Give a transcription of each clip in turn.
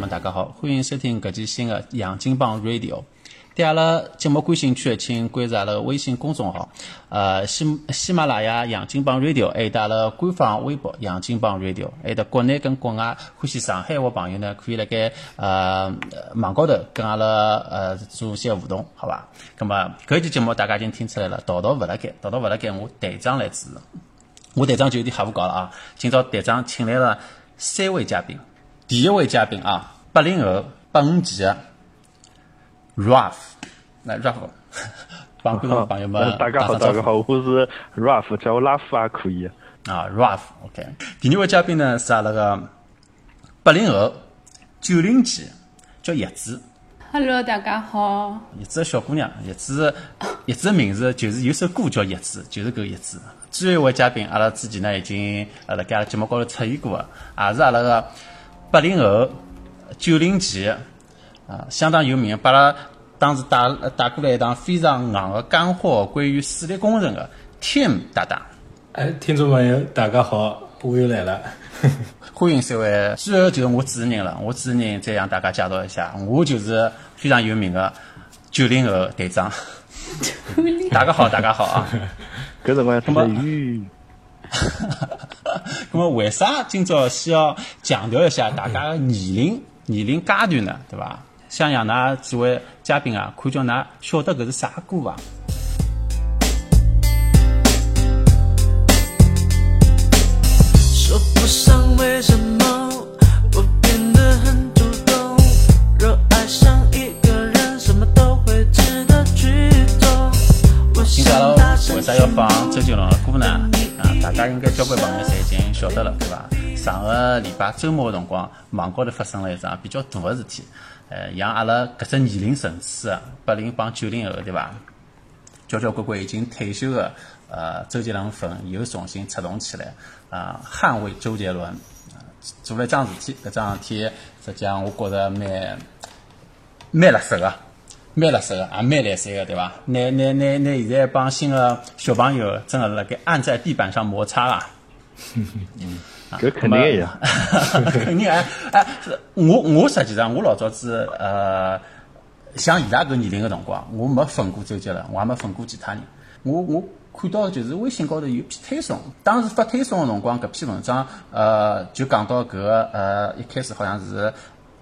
友们，大家好，欢迎收听搿期新的杨金榜 Radio。对阿拉节目感兴趣的，请关注阿拉微信公众号，呃，喜喜马拉雅杨金榜 Radio，还有阿拉官方微博杨金榜 Radio，还有国内跟国外欢喜上海话朋友呢，可以辣盖呃网高头跟阿拉呃做一些互动，好吧？咁么搿期节目大家已经听出来了，道道勿辣盖，道道勿辣盖，我队长来主持。我队长就有点瞎胡搞了啊！今朝队长请来了三位嘉宾，第一位嘉宾啊，八零后八五级的 Ralph，来 Ralph，帮观众朋友们大家好，大家好，我是 Ralph，叫我拉夫也可以。啊，Ralph，OK。第二位嘉宾呢是阿拉个八零后九零级，叫叶子。Hello，大家好。叶子小姑娘，叶子，叶子的名字就是有首歌叫叶子，就是搿个叶子。最后一位嘉宾，阿拉之前呢已经呃辣盖阿拉节目高头出现过个，也是阿拉个八零后九零前啊，相当有名，把阿拉当时带带过来一档非常硬的干货，关于水利工程的 Tim 搭档。哎，听众朋友，大家好，我又来了。欢迎三位，最后就是我主持人了。我主持人再向大家介绍一下，我就是非常有名的九零后队长。大家好，大家好啊！搿辰光要出来雨。那么为啥今朝需要强调一下大家的年龄年龄阶段呢？对伐？想让㑚几位嘉宾啊，看叫㑚晓得搿是啥歌伐？说不上为什么我变得很主动，若爱上一个人，什么都会值得去做。我今朝阿拉想为啥要放周杰伦的歌呢？大家应该交关朋友侪已经晓得了，对伐？上个礼拜周末的辰光，网高头发生了一桩比较大的事体，呃，像阿拉搿只年龄层次啊，八零帮九零后，对伐？交交关关已经退休的呃周杰伦粉又重新出动起来啊、捍卫周杰伦，做了一桩事体，搿桩事体实际上我觉着蛮蛮辣手个，蛮辣手个，也蛮来三个，对伐？拿拿拿拿现在一帮新个小朋友真个辣盖按在地板上摩擦啊！搿肯定个呀。肯定哎哎，是我我实际上我老早子呃，像伊拉搿年龄个辰光，我没粉过周杰伦，我也没粉过其他人。我我看到就是微信高头有篇推送，当时发推送个辰光，搿篇文章呃就讲到搿个呃一开始好像是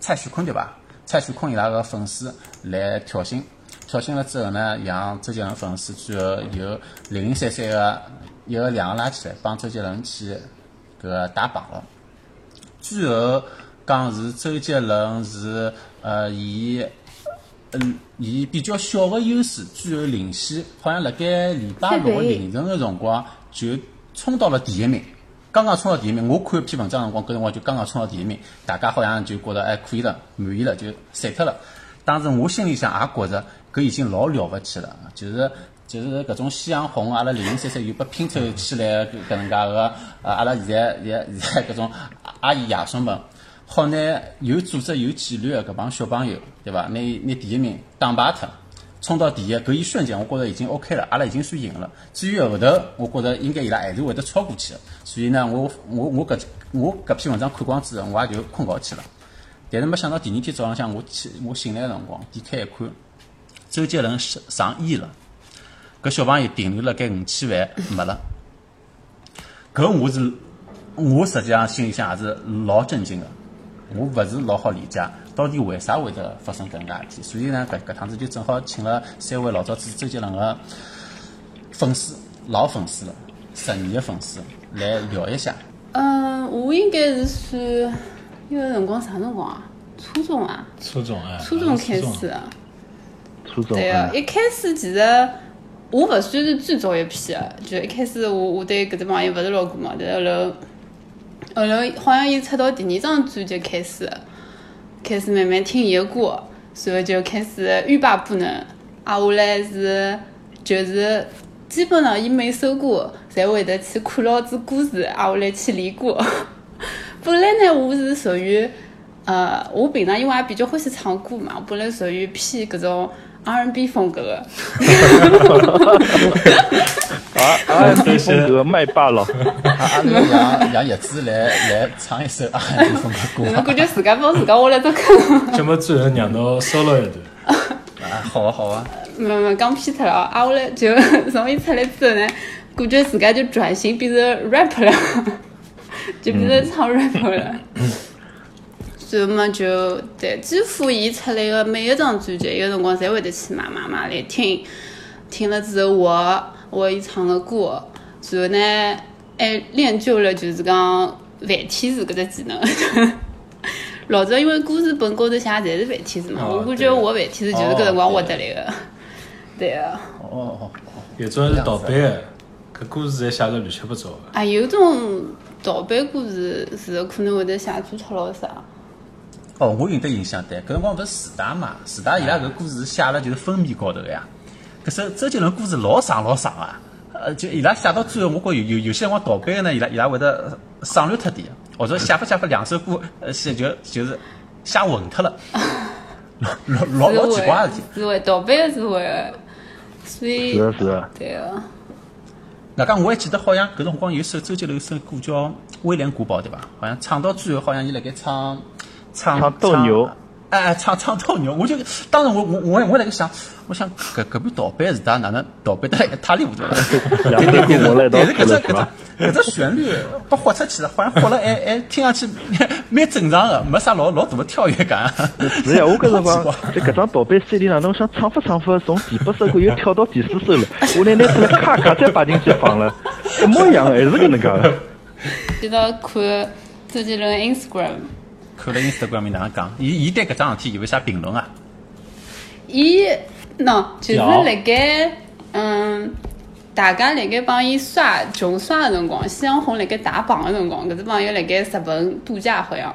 蔡徐坤对伐？蔡徐坤伊拉个粉丝来挑衅，挑衅了之后呢，让周杰伦粉丝最后有零零散散个一个两个拉起来，帮周杰伦去搿个打榜了。最后讲是周杰伦是呃以嗯以比较小个优势，最后领先，好像辣盖礼拜六的凌晨个辰光就冲到了第一名。刚刚冲到第一名，我看一篇文章辰光，搿辰光就刚刚冲到第一名，大家好像就觉得还可以了，满意了，就散脱了。当时我心里想也觉着搿已经老了不起了，就是就是搿种夕阳红，阿拉零零散散又被拼凑起来搿搿能介个，呃，阿拉现在现在现在搿种阿姨爷孙们，好拿有组织有纪律的搿帮小朋友，对伐？拿拿第一名打败脱，冲到第一，搿一瞬间我觉着已经 OK 了，阿拉已经算赢了。至于后头，我觉着应该伊拉还是会得超过去的。所以呢，我我我搿我搿篇文章看光之后，我也就困觉去了。但是没想到第二天早浪向我起我醒来的辰光，点开一看，周杰伦上上亿了，搿小朋友停留了该五千万没了。搿我是我实际上心里向也是老震惊的，我勿是老好理解到底为啥会得发生搿能介事体。所以呢，搿搿趟子就正好请了三位老早子周杰伦个粉丝、老粉丝了，十年个粉丝来聊一下。嗯，我应该是算那个辰光啥辰光啊？初中啊，初中啊，初中开始啊。初中对个啊，，一开始其实我勿算是最早一批的，就一开始我我对搿只朋友勿是老过嘛，但是后头后头好像伊出到第二张专辑开始，开始慢慢听伊个歌，然后就开始欲罢不能。啊，下来是就是基本上伊每首歌侪会得去看牢子歌词，啊，我来去练歌。本来呢，我是属于呃，我平常因为也比较欢喜唱歌嘛，我本来属于偏搿种 R&B 风格的。啊啊，避风格麦霸了，阿阿拉让让叶子来来唱一首 R&B 风格歌侬感觉自家帮自家挖了只坑。节目最后让侬 solo 一段，啊，好啊好啊，没没讲偏脱了啊！啊，我来就从伊出来之后呢，感觉自家就转型变成 rap 了，就变成唱 rap 了。然后嘛就对，几乎伊出来个每一张专辑，有辰光侪会得去买买买来听，听了之后我我伊唱个歌，然后呢还练就了就是讲繁体字搿只技能。老早因为歌词本高头写侪是繁体字嘛，哦我感觉我繁体字就是搿辰光学得来个。对个，哦 哦哦，有种是盗版个，搿歌词侪写得乱七八糟个。啊，有种盗版歌词是可能会得写错脱咯啥。哦，我有得印象对，搿辰光勿是四大嘛，四大伊拉搿故事写了就是封面高头个呀。搿首周杰伦故事老长老长啊，呃，就伊拉写到最后，我觉有有有些辰光盗版个呢，伊拉伊拉会得省略脱点，或者写法写法两首歌，呃，写就就是写混脱了，老老老老奇怪个事体。是会盗版个是会，所以是的是的，对个。外加我还记得，好像搿辰光有首周杰伦有首歌叫《威廉古堡》，对伐？好像唱到最后，好像伊辣盖唱唱唱斗牛，哎哎，唱唱斗牛。我就当时我我我我那个想，我想搿搿边盗版是他哪能盗版得一塌里糊涂但是搿只搿？只搿只旋律被豁出去了，好像豁了还还听上去蛮正常的，没啥老老大的跳跃感。是呀，我搿辰光在搿张盗版 CD 哪能想唱法唱法，从第八首歌又跳到第四首了，我拿拿出来咔咔再摆进去放了，一模一样，还是搿能介的。记得看周杰伦 Instagram，看了 Instagram 面哪能讲？伊伊对搿桩事体有啥评论啊？伊喏就是辣盖嗯，大家辣盖帮伊刷穷刷个辰光，夕阳红辣盖打榜个辰光，搿只朋友辣盖日本度假好像，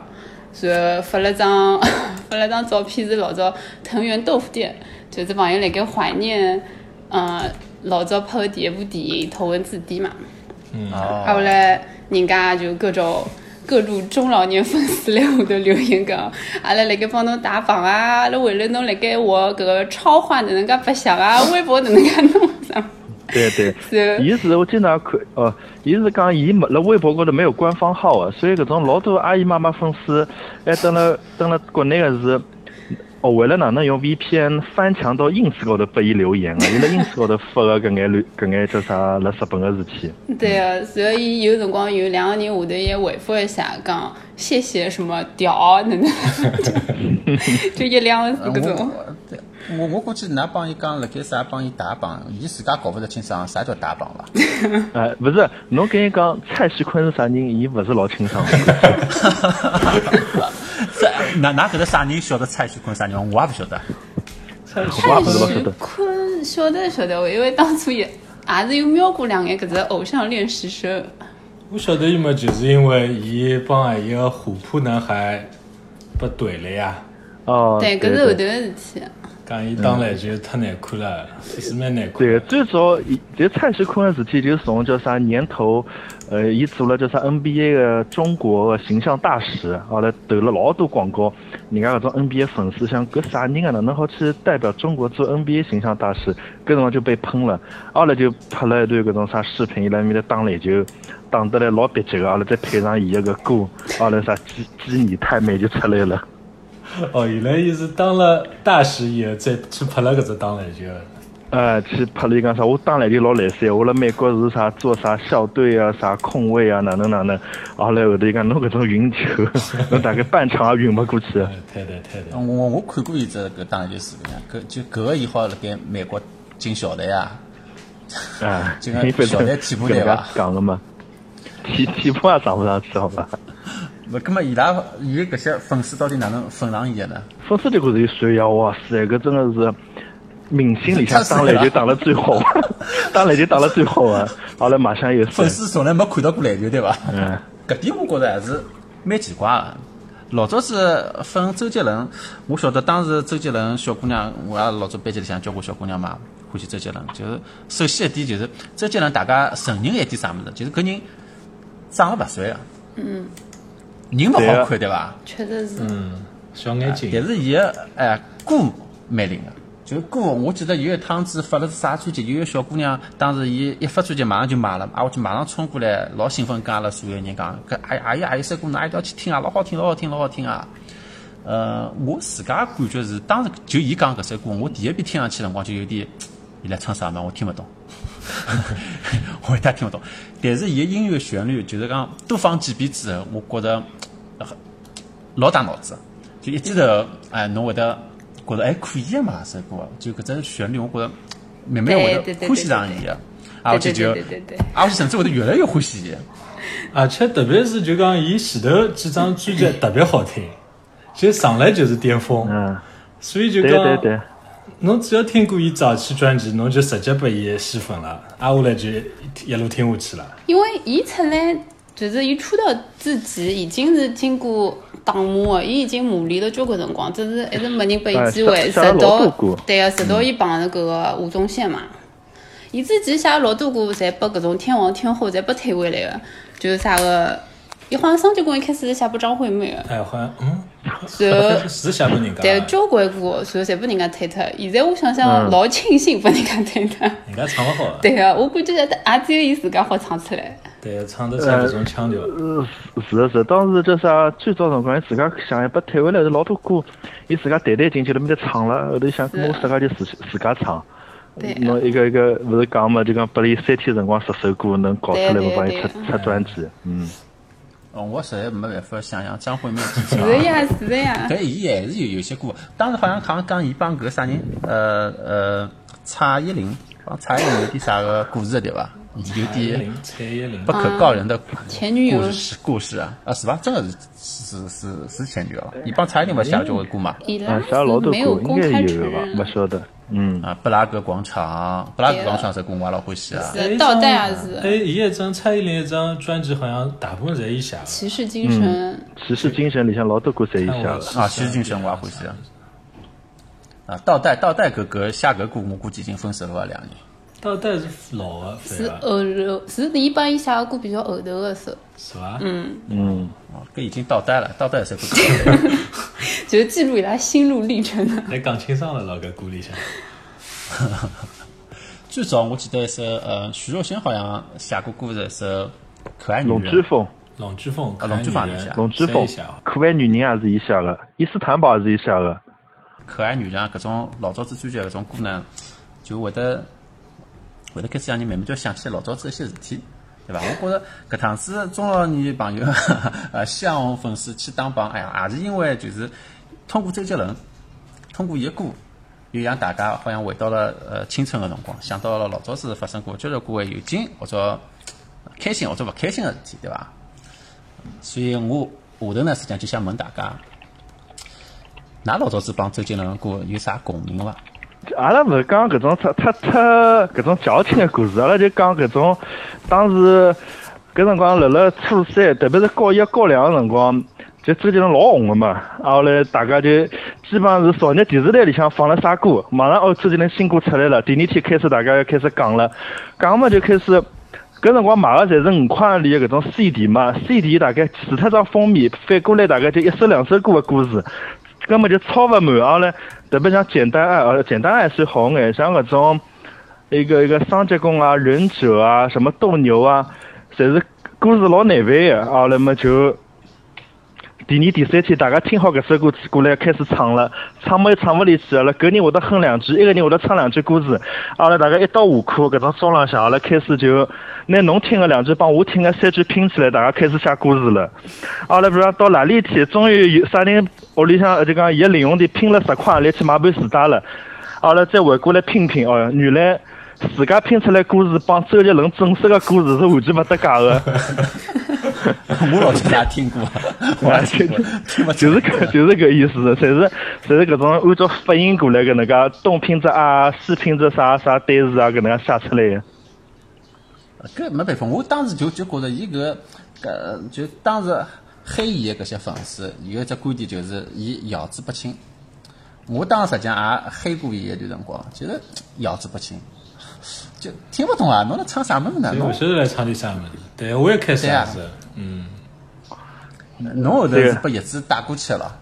然后发了张 发了张照片是老早藤原豆腐店，就是朋友辣盖怀念嗯老早拍个第一部电影《头文字 D》嘛。啊，后哦，来人家就各种各路中老年粉丝来下头留言讲，阿拉辣盖帮侬打榜啊，阿拉为了侬辣盖学搿个超话哪能介白相啊，微博哪能介弄啥？对对，个伊是我经常看哦，伊是讲伊没辣微博高头没有官方号啊，所以搿种老多阿姨妈妈粉丝，还登了登了国内个是，哦，为了哪能用 VPN 翻墙到 ins 高头拨伊留言啊，伊辣 ins 高头发个搿眼乱搿眼叫啥辣日本个事体。对啊，所以伊有辰光有两个人下头也回复一下，讲谢谢什么屌哪能，就一两个字搿种。我我我估计㑚帮伊讲辣盖啥帮伊打榜，伊自家搞勿得清爽啥叫打榜伐？哎，勿是，侬跟伊讲蔡徐坤是啥人，伊勿是老清爽 的。这㑚㑚搿搭啥人晓得蔡徐坤啥人？我也勿晓得。我也不是老晓徐得。坤晓得晓得，因为当初也也是有瞄过两眼搿只偶像练习生。我晓得伊嘛，就是因为伊帮阿伊个虎扑男孩被怼了呀，哦，对，对搿是后头个事体。讲伊打篮球太难看了，是蛮难看对，的。最早伊这蔡徐坤的事体就是从叫啥年头，呃，伊做了叫啥 NBA 的中国形象大使，后来投了老多广告，人家搿种 NBA 粉丝想搿啥人啊，哪能好去代表中国做 NBA 形象大使？搿辰光就被喷了，后来就拍了一段搿种啥视频，伊拉面搭打篮球，打得来老别致个，后来再配上伊一个歌，后来啥基基你太美就出来了。哦，原来伊是当了大使以后再去拍了搿只打篮球。呃，去拍了一讲啥？我打篮球老来塞，我辣美国是啥做啥校队啊，啥控卫啊，哪能哪能。后来后头伊讲侬搿种运球，侬大概半场也运勿过去。哎，太对太对。我我看过一只搿打篮球视频啊，搿就搿个伊好辣盖美国进校队啊，啊，进小队替补队吧讲个嘛，替替补也上勿上去，好伐？勿，葛么伊拉伊搿些粉丝到底哪能粉上伊个呢？粉丝就觉着伊帅呀，哇塞，搿真的是明星里向打篮球打了最好，打篮球打了最好啊！后来马上又粉丝从来没看到过篮球，对伐？嗯，搿点我觉着还是蛮奇怪个。老早子粉周杰伦，我晓得当时周杰伦小姑娘，我也老早班级里向交关小姑娘嘛，欢喜周杰伦。就是首先一点就是周杰伦，大家承认一点啥物事，就是搿人长得勿帅啊，嗯，人勿好看对伐？确实是。嗯，小眼睛。但是伊个哎歌蛮灵个，就歌，我记得有一趟子发了是啥专辑，有一个小姑娘，当时伊一发专辑马上就买了，啊，我就马上冲过来，老兴奋，跟阿拉所有人讲，搿哎哎呀，还有首歌侬一定要去听啊，老好听，老好听，老好听啊！呃，我自家感觉是，当时就伊讲搿首歌，我第一遍听上去辰光就有点，伊来唱啥嘛，我听勿懂，我一点听勿懂。但是伊个音乐旋律，就是讲多放几遍之后，我觉着老打脑子，就一记头，哎，侬会得觉得哎可以个嘛，这首歌，就搿只旋律，我觉得慢慢会欢喜上伊个，啊，而且就而且甚至会得越来越欢喜伊。而且特别是就讲伊前头几张专辑特别好听，就上来就是巅峰，嗯，所以就对对讲对，侬只要听过伊早期专辑，侬就直接被伊吸粉了，挨下来就一路听下去了。因为伊出来就是伊出道之前已经是经过打磨的，伊已经磨练了交关辰光，只是一直没人拨伊机会，直到对个，直到伊碰着搿个吴宗宪嘛。伊之前写老多歌，侪拨搿种天王天后侪拨推回来个，就是啥个，伊好像双截棍一开始是写拨张惠妹个，哎，好像嗯，然后是写拨人家但，交关歌，然后侪拨人家推脱。现在我想想，嗯老庆幸拨人家推脱。人家唱勿好的，对个，我感觉也只有伊自家好唱出来。对，唱得出搿种腔调。呃，是的是的，当时叫啥？最早辰光，伊自家想一把退回来是老多歌，伊自家弹弹进去了，面搭唱了，后头想，是我自家就自自家唱。对啊侬一个一个勿是讲嘛，就讲拨伊三天辰光十首歌能搞出来，对我帮伊出出专辑。嗯，哦，我实在没办法想象张惠妹 之是前的呀，是的呀。但伊还是有有些歌，当时好像好像讲伊帮搿啥人，呃呃，蔡依林帮蔡依林有点啥个故事对伐？有点不，可告人的前女友故事故事啊啊是吧？真的是是是是前女友了。伊帮蔡依林勿写了交关歌嘛？啊，写了老多没有歌，应该有吧？认勿。晓得。嗯，啊，布拉格广场，布拉格广场这歌我也老欢喜啊。是倒带也是哎，伊一张蔡依林一张专辑，好像大部分侪伊写的。骑士精神，骑士精神里向老多歌侪伊写看我的。啊，骑士精神我也欢喜啊。啊，倒带倒带搿搿写搿歌，我估计已经分手了吧两年。倒带是老的，是？后头是伊帮伊写个歌比较后头的时候，是伐？嗯，嗯，哦，搿已经倒带了，倒带这歌。就是记录伊拉心路历程的。来讲清爽了，老搿歌里向。最早我记得一首呃，徐若瑄好像写过歌是一首《可爱女人龙之》。风，龙之风，啊龙之凤也写龙之风，可爱女人也是伊写的，伊斯坦堡也是伊写的。可爱女人啊，搿种老早子专辑搿种歌呢，就会得会得开始让人慢慢就想起来老早子一些事体，对伐？我觉着搿趟子中老年朋友 呃向红粉丝去打榜，哎呀，也是因为就是通过周杰伦，通过伊个歌，又让大家好像回到了呃青春个辰光，想到了老早子发生过交交关关有劲或者开心或者勿开心个事体，对伐？所以我下头呢，实际上就想问大家。㑚老早子帮周杰伦的歌有啥共鸣伐？阿拉勿是讲搿种太太太搿种矫情的故事，阿拉就讲搿种当时搿辰光辣辣初三，特别是高一、高两个辰光，就周杰伦老红个嘛。啊，后来大家就基本上是少日电视台里向放了啥歌，马上哦周杰伦新歌出来了，第二天开始大家要开始讲了，讲嘛就开始。搿辰光买个侪是五块钿的搿种 CD 嘛，CD 大概除脱张封面，反过来大概就一首两首歌的故事，根本就抄勿满。后来特别像简单爱，呃，简单爱是好眼，像搿种一个一个双截棍啊、忍者啊、什么斗牛啊，侪是故事老难背的。后来么就。第二、第三天，大家听好搿首歌过来开始唱了，唱么又唱勿里去了。搿人会得哼两句，一个人会得唱两句歌词。后来大家一到下课搿种中浪向，后来开始就拿侬听个两句帮我听个三句拼起来，大家开始写歌词了。后来比如讲到哪里天，终于有啥人屋里向就讲伊个零用钿拼了十块，来去买盘磁带了。后来再回过来拼拼，哦，原来自家拼出来歌词帮周杰伦正式个歌词是完全勿搭界个。我老早也听过，我也听过，就是搿就是搿意思，侪是侪是搿种按照发音过来搿能介东拼着啊，西拼着啥啥单词啊搿能介写出来个。搿没办法，我当时就就觉着伊搿搿就当时黑伊个搿些粉丝有一只观点就是伊咬字不清。我当时实际上也黑过伊一段辰光，就是 咬字不清，就听勿懂啊！侬辣唱啥物事呢？侬所以我晓得来唱点啥物事。对，我也开始啊也是，嗯，侬后头是把叶子带过去了，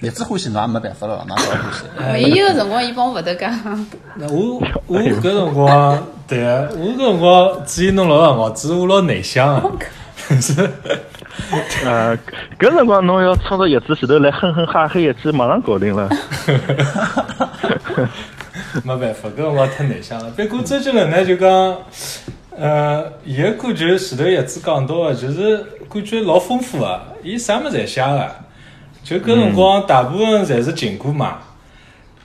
叶子欢喜侬也没办法了，哪叫欢喜？唯一个辰光，伊帮我勿搭讲，那我我搿辰光，对啊，我搿辰光至于侬老辰光，只是我老内向啊，是呃，搿辰光侬要冲着叶子前头来哼哼哈嘿一记，马上搞定了。没办法，搿辰光太内向了。不过周杰伦呢，就讲，呃，伊个歌就前头叶子讲到个，就是感觉老丰富个，伊啥物事侪写个，就搿辰光大部分侪是情歌嘛。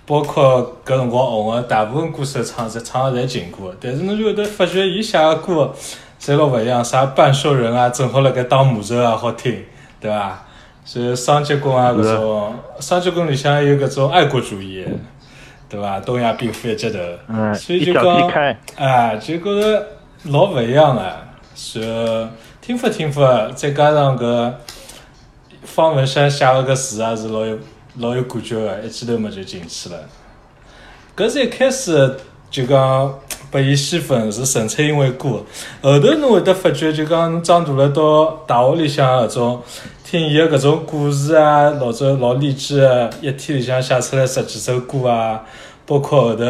包括搿辰光红个大部分歌手唱侪唱个侪情歌，但是侬就会得发觉伊写个歌侪老勿一样，啥半兽人啊，正好辣盖当魔咒啊，好听，对伐？所以双截棍啊，搿种双截棍里向有搿种爱国主义，对伐？东亚病夫一接头，嗯所以就讲，哎，就觉着老勿一样个。然后听法听法，再加上搿方文山写个搿词也是老有老有感觉个，一记头么就进去了。搿是一开始就讲拨伊吸粉是纯粹因为歌，后头侬会得发觉就讲侬长大了到大学里向搿种听伊个搿种故事啊，老早老励志个，一天里向写出来十几首歌啊，包括后头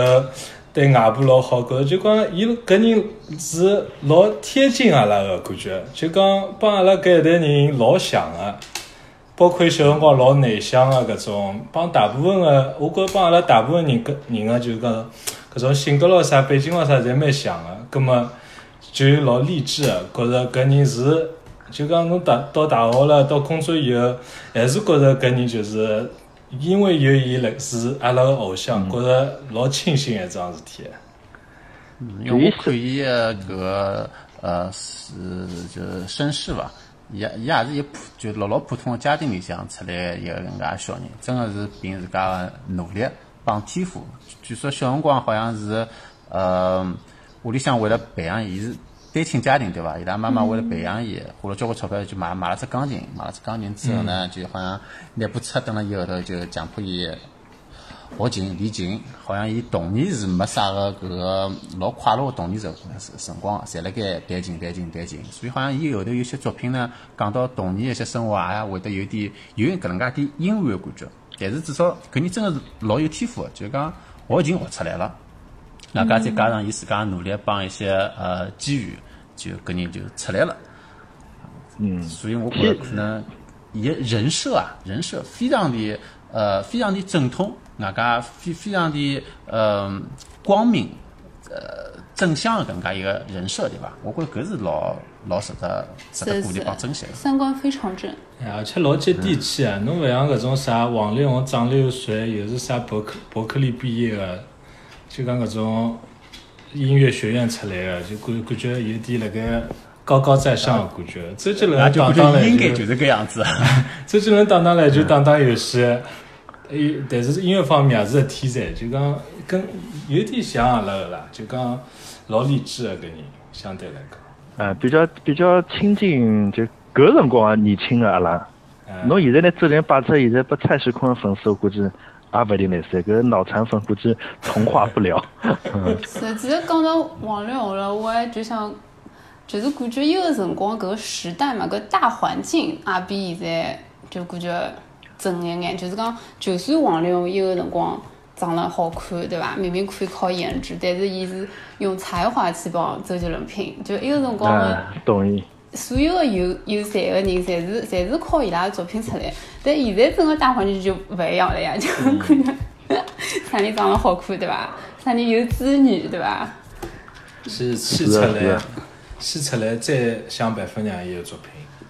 对外婆老好，觉就讲伊搿人是老贴近阿拉个感觉，就讲帮阿拉搿一代人老像个。包括小辰光老内向个搿种，帮大部分个，我觉帮阿拉大部分人搿人个就讲搿种性格咯啥、背景咯啥，侪蛮像个。葛末就老励志个，觉着搿人是，就讲侬大到大学了，到工作以后，还是觉着搿人就是因为有伊来是阿拉个偶像，觉着老庆幸一桩事体。因为我看伊个搿个呃是就是身世伐，伊也伊也是一普就老老普通个家庭里向出来一个搿能介小人，真个是凭自家个努力帮天赋。据说小辰光好像是呃屋里向为了培养伊是单亲家庭对伐？伊拉妈妈为了培养伊，花了交关钞票就买买了只钢琴，买了只钢琴之后呢，就好像拿部车等了伊后头就强迫伊。学琴练琴，好像伊童年是没啥个搿个老快乐个童年辰辰光个，侪辣盖弹琴弹琴弹琴，所以好像伊后头有些作品呢，讲到童年一些生活也会得有点有搿能介点阴暗个感觉。但是至少搿人真个是老有天赋个，就是讲学琴学出来了，外加再加上伊自家努力帮一些呃机遇，就搿人就出来了。嗯，所以我觉着可能伊个人设啊，人设非常的呃非常的正统，外加非非常的呃光明，呃正向的搿能介一个人设，对伐？我觉着搿是老老值得值得鼓励帮珍惜的。三观非常正。哎而且老接地气啊！侬勿像搿种啥王力宏长得又帅，又是啥伯克伯克利毕业个，就讲搿种音乐学院出来个，就感感觉有点辣盖高高在上的感觉。周杰伦那就打打来应该就是搿样子。周杰伦打打篮球、打打游戏，诶，但是音乐方面也是个天才，就讲跟有点像阿拉个啦，就讲老励志个搿人，相对来讲。啊，比较比较亲近，就搿辰光年轻个阿拉。哎侬现在拿周连摆出现在拨蔡徐坤的粉丝，我估计也勿一定来三，搿脑残粉估计同化不了。嗯实际讲到王力宏了，我还就想，就是感觉伊个辰光搿个时代嘛，搿大环境也比现在就感觉正一眼。就是讲，就算王力宏伊个辰光长得好看，对伐？明明可以靠颜值，但是伊是用才华去帮周杰伦拼。就伊个辰光个啊，同意。所有的有有才个人，侪是侪是靠伊拉的作品出来。但现在整个大环境就勿一样了呀，就可能 啥人长得好看，对伐？啥人有资源，对伐？先先出是的是来的，先出来，再想办法让伊有作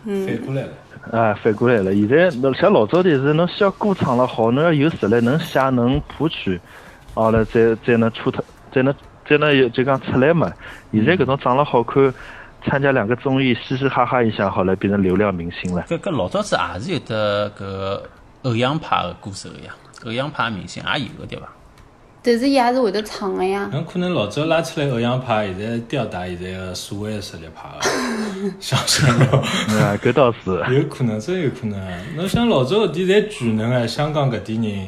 品，反过来了。啊，反过来了。现在侬像老早的是，侬需要歌唱了好，侬要有实力，能写能谱曲，好了再再能出头，再能再能有就讲出来嘛。现在搿种长了好看，参加两个综艺，嘻嘻哈哈一下好了，变成流量明星了。搿搿老早子也是有的搿个偶像派个歌手个呀，偶像派明星也有个对伐？但是伊也是会得唱个呀。侬可能老早拉出来偶像派，现在吊打现在个所谓的实力派个，想想咯，啊，搿倒是。有可能，真有可能。侬像老早搿点侪巨能啊，香港搿点人，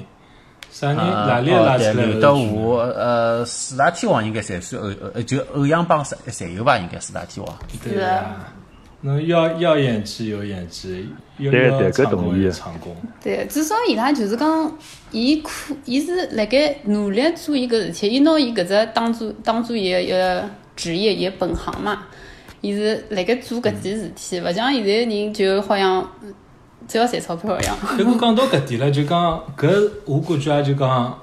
啥人拉刘德？华，呃，四大天王应该侪算偶，呃，就偶像帮侪侪有吧？应该四大天王。对啊，侬要要演技有演技，要要对对搿唱功同意有唱功。对，至少伊拉就是讲，伊可，伊是辣盖努力做伊搿事体，伊拿伊搿只当做当做伊个一个职业，伊个本行嘛。伊是辣盖做搿件事体，勿像现在人就好像嗯只要赚钞票一样。不 过讲到搿点了，就讲搿我感觉也就讲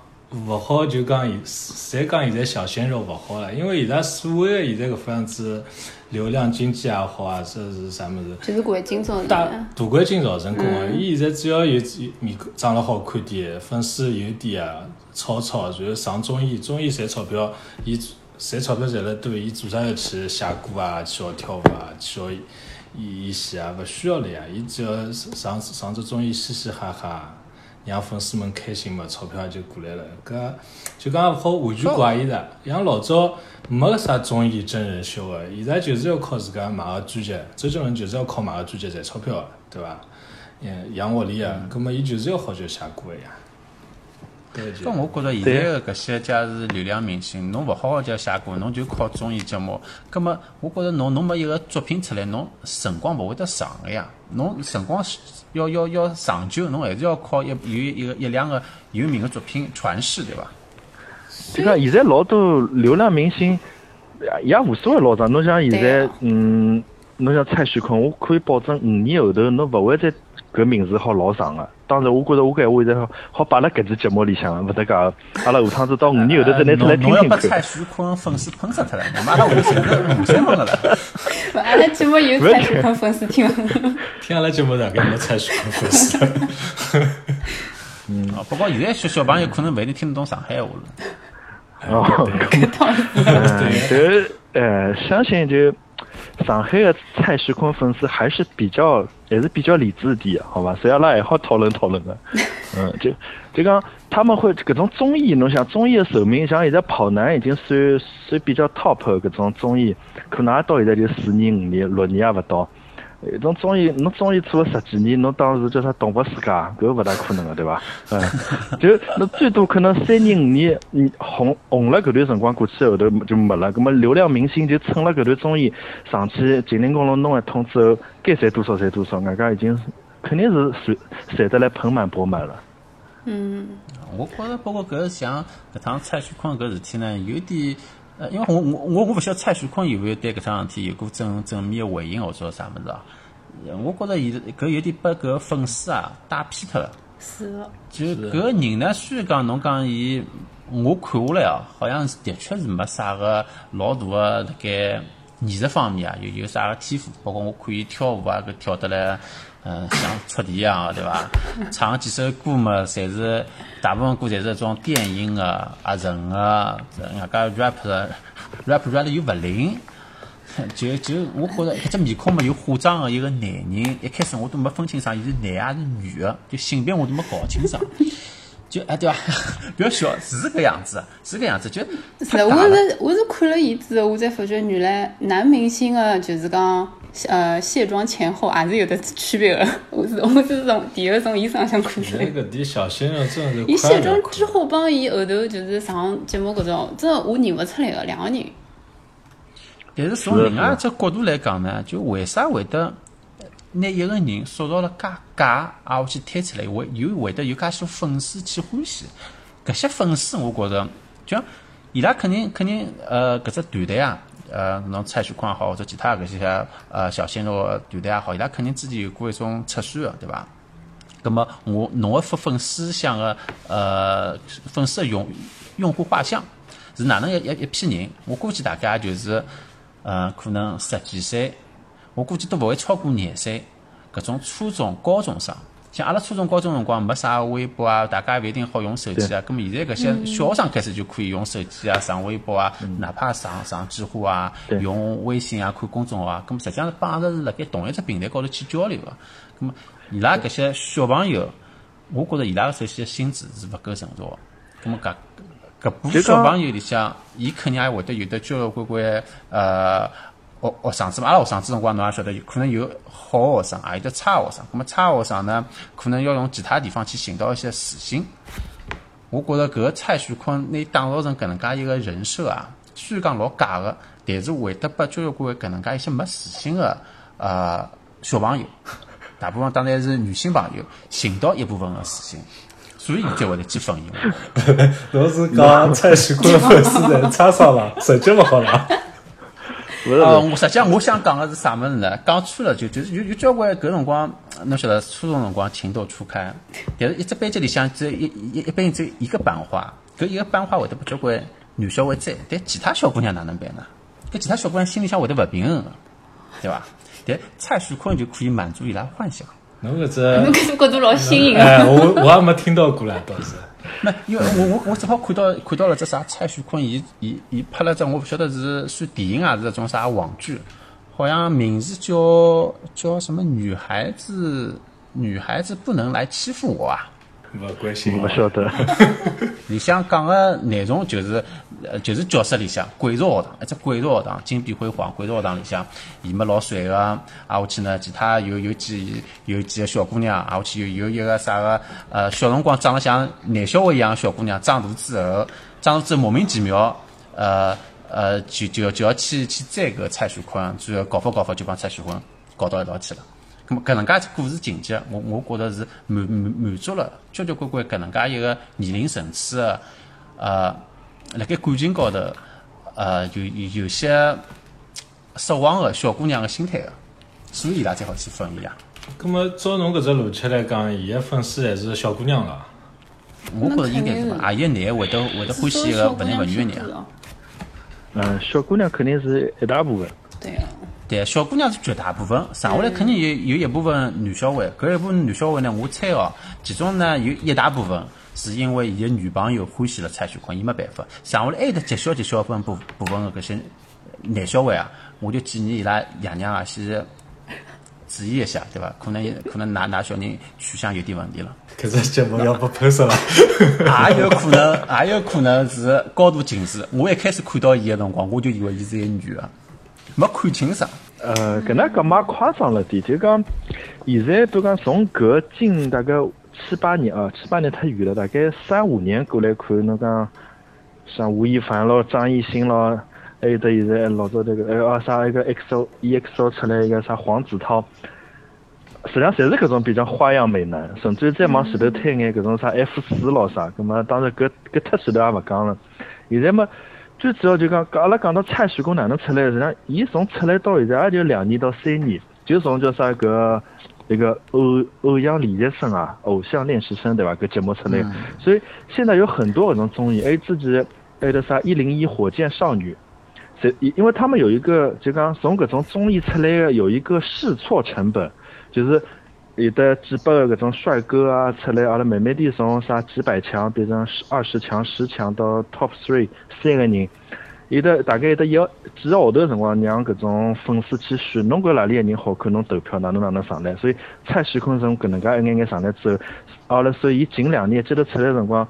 勿好，就讲现侪讲现在小鲜肉勿好了，因为伊拉所谓的现在搿副样子流量经济也好啊，这是啥物事？就是环境中大的，大环境造成功啊！伊现在只要有面孔长得好看点，粉丝有点啊，炒炒，然后上综艺，综艺赚钞票，伊赚钞票赚了多，伊做啥要去写歌啊，去学跳舞啊，去学伊演戏啊？勿需要了呀！伊只要上上只综艺嘻嘻哈哈，让粉丝们开心嘛，钞票也就过来了。搿就讲勿好完全怪伊拉，像老早没啥综艺真人秀个，现在就是要靠自家买个专辑，周杰伦就是要靠买个专辑赚钞票个，对伐？嗯，杨岳礼啊，葛末伊就是要好叫写歌个呀。对就搿我觉着现在个搿些假是流量明星，侬勿好好叫写歌，侬就靠综艺节目。葛末我觉着侬侬没一个作品出来，侬辰光勿会得长个呀。侬辰光要要要长久，侬还是要靠一有一个一两个有名个作品传世，对伐？就讲现在老多流量明星也也无所谓老长，侬像现在啊嗯，侬像蔡徐坤，我可以保证五年后头侬勿会再搿名字好老长个。当然，我觉着我搿闲话现在好好摆辣搿只节目里向，勿得讲。阿拉下趟子到五年后头再拿出来侬侬要听听看把蔡。徐坤粉丝喷死脱了，那么阿拉会现在五三分个了。阿拉节目有蔡徐坤粉丝听。听阿拉节目大概没蔡徐坤粉丝。嗯，不过现在小小朋友可能勿一定听得懂上海话了。哦，嗯，就呃，相信就上海的蔡徐坤粉丝还是比较还是比较理智点的，好吧？所以阿拉还好讨论讨论的。嗯，就就讲他们会搿种综艺，侬想综艺的寿命，像现在跑男已经算算比较 top 的搿种综艺，可能也到现在就四年、五年、六年也勿到。搿种综艺，侬综艺做了十几年，侬当时叫啥动物世界，搿勿大可能个，对伐？嗯，就侬最多可能三年五年，你红红了搿段辰光过去后头就没了。葛末流量明星就趁了搿段综艺上去金陵公路弄一通之后，该赚多少赚多少，外加已经肯定是赚赚得来盆满钵满了。嗯，我觉着包括搿像搿趟蔡徐坤搿事体呢，有点呃，因为我我我我勿晓得蔡徐坤有没有对搿桩事体有过正正面的回应或者啥物事啊？呃我觉着伊搿有点把搿个粉丝啊带偏脱了。是的，就搿个人呢，虽然讲侬讲伊，我看下来哦，好像是的确是没啥个老大个辣盖艺术方面啊，有有啥个天赋。包括我看伊跳舞啊，搿跳得来，嗯、像出题一样的，对伐？唱几首歌嘛，侪是大部分歌侪是那种电音的、合成的，人家 rap 的 rap rap 得又勿灵。就就我觉着一只面孔嘛有化妆的一个男人，一开始我都没分清爽伊是男还是女个，就性别我都没搞清爽。就哎对伐？不要笑，是搿样子，是搿样子，就是的，我是我是看了伊之后，我才发觉原来男明星的就是讲呃卸妆前后也是有的区别的。我是我是从第一个从伊身上看出来在。搿点小鲜肉真的是 伊快乐卸妆之后帮伊后头就是上节目搿种，真的我认勿出来个两个人。但是从另外一只角度来讲呢，就为啥会得拿一个人塑造了介假，啊，我去推出来，会有会得有介许多粉丝去欢喜。搿些粉丝，我觉着，就像伊拉肯定肯定呃，搿只团队啊，呃，侬蔡徐坤也好，或者其他搿些呃小鲜肉团队也好，伊拉肯定之前有过一种测算的，对伐？咁么我侬个粉粉丝向个呃粉丝的用用户画像是哪能一一一批人？我估计大概就是呃可能十几岁，我估计都勿会超过廿岁，搿种初中高中生。像阿拉初中高中辰光没啥微博啊，大家勿一定好用手机啊。咁么现在搿些小学生开始就可以用手机啊，上微博啊，哪怕上上知乎啊，用微信啊，看公众号啊，咁么实际上是帮着是辣盖同一只平台高头去交流个。咁么伊拉搿些小朋友，我觉着伊拉个首先心智是勿够成熟个。咁么搿搿部小朋友里向，伊肯定也会得有得交交关关呃学学生子嘛。阿拉学生子辰光侬也晓得，有可能有好学生，也有得差学生。咁么差学生呢，可能要用其他地方去寻到一些自信。我觉着搿个蔡徐坤拿伊打造成搿能介一个人设啊，虽然讲老假个，但是会得拨交交关关搿能介一些没自信个呃小朋友，大部分当然是女性朋友寻到一部分的自信，所以才会得去分析我。侬是讲蔡徐坤的粉丝在叉烧了，成绩勿好了。不是，呃，我实际上我想讲的是啥么事呢？讲穿了就就是有有交关搿辰光，侬晓得初中辰光情窦初开，但是一只班级里向只有一一一般只有一个班花，搿一个班花会得把交关男小孩追，但其他小姑娘哪能办呢？搿其他小姑娘心里向会得勿平衡个，对伐？但蔡徐坤就可以满足伊拉幻想。侬搿只 侬，搿种角度老新颖哎，啊！我我也没听到过啦，倒是。那因为我我我正好看到看到了只啥蔡徐坤，伊伊伊拍了只我不晓得是算电影还，是这种啥网剧，好像名字叫叫什么女孩子女孩子不能来欺负我啊。勿关心不晓得。里向讲个内容就是，呃，就是教室里向贵族学堂，一只贵族学堂，金碧辉煌贵族学堂里向，伊么老帅个，啊，下去呢，其他有有几有几个小姑娘，啊，下去有有一个啥个，呃，小辰光长得像男小孩一样的小姑娘，长大之后，长大之后莫名其妙，呃呃，就就要就要去去追搿蔡徐坤，最后搞法搞法就帮蔡徐坤搞到一道去了。咁么搿能介故事情节，我我觉着是满满满足了交交关关搿能介一个年龄层次的，呃，辣盖感情高头，呃，有有有些失望的小姑娘的心态个，所以伊拉才好去分伊啊。咁么照侬搿只逻辑来讲，伊个粉丝还是小姑娘了。我觉着应该是吧，也有男的会得会得欢喜一个勿男勿女的人啊。嗯，小姑娘肯定是一大部分。对啊，对，小姑娘是绝大部分，剩下来肯定有有一部分男小孩，搿一部分男小孩呢，我猜哦，其中呢有一大部分是因为伊个女朋友欢喜了蔡徐坤，伊没办法，剩下来还有得极小极小分部部分的搿些男小孩啊，我就建议伊拉爷娘啊先注意一下，对伐？可能可能㑚㑚小人取向有点问题了。搿只节目要被喷死了。也有可能，也有可能是高度近视。我一开始看到伊个辰光，我就以为伊是一个女的，没看清爽。呃，搿能讲嘛夸张了点，就讲现在比如讲从搿近大概七八年啊，七八年太远了，大概三五年过来看，侬讲像吴亦凡咯、张艺兴咯，还有得现在老早这个呃啊啥一个 XO EXO 出来一个啥黄子韬，实际上侪是搿种比较花样美男，甚至再往前头推眼搿种啥 F 四咯啥，葛么当然搿搿太前头也勿讲了，现在么。最主要就讲，阿拉讲到蔡徐坤哪能出来，实际上，伊从出来到现在也就两年到三年，就从叫啥个那个偶偶像练习生啊，偶像练习生对吧？搿节目出来，所以现在有很多搿种综艺，还有自己还有得啥一零一火箭少女，这因因为他们有一个就讲从搿种综艺出来的有一个试错成本，就是。有的几百个搿种帅哥啊出来，阿拉慢慢地从啥几百强变成十二十强、十强到 top three 三个人，有的大概有的一几个号头辰光，让搿种粉丝去选，侬觉哪里个人好看，侬投票哪能哪能上来。所以蔡徐坤从搿能介一眼眼上来之后，阿拉所以近两年接着出来辰光，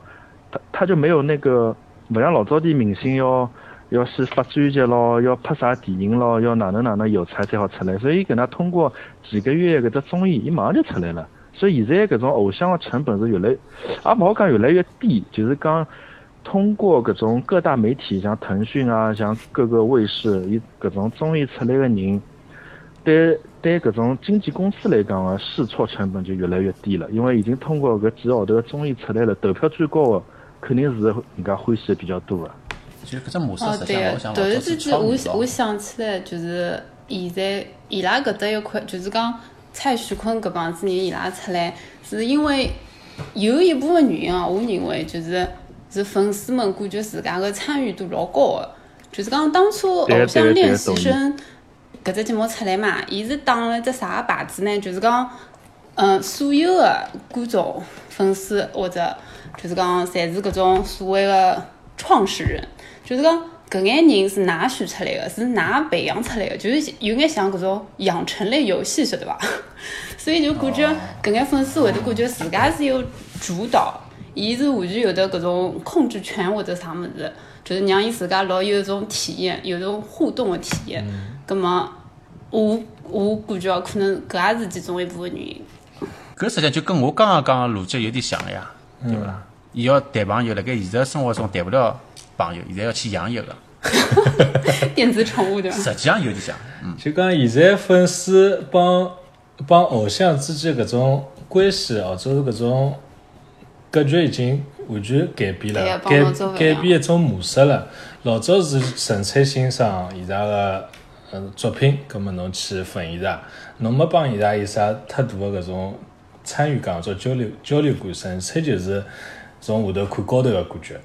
他他就没有那个勿像老早的明星要。要去发专辑咯，要拍啥电影咯，要哪能哪能有才才好出来。所以搿能通过几个月搿只综艺，伊马上就出来了。所以现在搿种偶像的成本是越来，也勿好讲越来越低，就是讲通过搿种各大媒体，像腾讯啊，像各个卫视，伊搿种综艺出来的人，对对搿种经纪公司来讲啊，试错成本就越来越低了。因为已经通过搿几个号头的综艺出来了，投票最高的肯定是人家欢喜的比较多的。其实搿只模式哦实际上对老像老早突然之间，是超女我想我道。想起来，就是现在伊拉搿搭一块，就是讲蔡徐坤搿帮子人伊拉出来，是因为有一部分原因啊，我认为就是是粉丝们感觉自家个参与度老高个，就是讲当初对偶像练习生搿只节目出来嘛，伊是打了只啥牌子呢？就是讲。嗯，所有的观众、粉丝或者就是讲，侪是搿种所谓的创始人，就是讲搿眼人是㑚选出来的，是㑚培养出来的，就是有眼像搿种养成类游戏，晓得伐？所以就感觉搿眼粉丝会得感觉自家是有主导，伊是完全有得搿种控制权或者啥物事，就是让伊自家老有一种体验，有种互动的体验。葛么，我我感觉可能搿也是其中一部分原因。搿实际上就跟我刚刚讲的逻辑有点像呀，对伐？伊要谈朋友，辣盖现实生活中谈勿了朋友，现在要去养一个，电子宠物对伐？实际上有点像，嗯，就讲现在粉丝帮帮偶像之间搿种关系，或者是搿种格局已经完全改变了，改改变一种模式了。老早是纯粹欣赏伊拉个嗯作品，葛末侬去粉伊拉，侬没帮伊拉有啥太大的搿种参与感或者交流交流感，纯粹就是从下头看高头个感觉。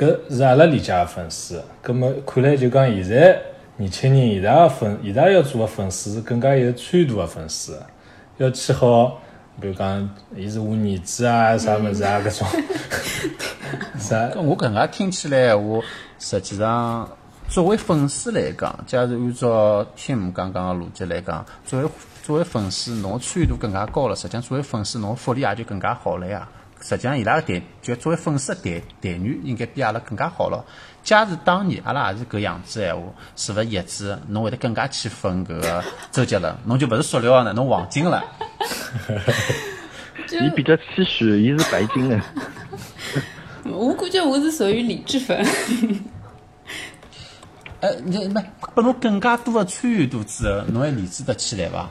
搿是阿拉理解个粉丝。葛末看来就讲现在年轻人伊拉个粉，伊拉要做个粉丝是更加有参与度个粉丝，要去好，比如讲伊是我儿子啊，啥物事啊搿种，啥搿我搿能介听起来闲话，实际上作为粉丝来讲，假如按照 Tim 刚刚个逻辑来讲，作为作为粉丝，侬参与度更加高了，实际上作为粉丝，侬福利也就更加好了呀。实际上，伊拉个待就作为粉丝的待待遇应该比阿拉更加好咯。假如当年阿拉也是搿样子闲话，是勿是叶子侬会得更加去粉搿个周杰伦，侬就勿是塑料的，侬黄金了。就 伊比较谦虚，伊是白金的。我感觉我是属于理智粉，呃，你没拨侬更加多的参与度之后，侬还理智得起来伐？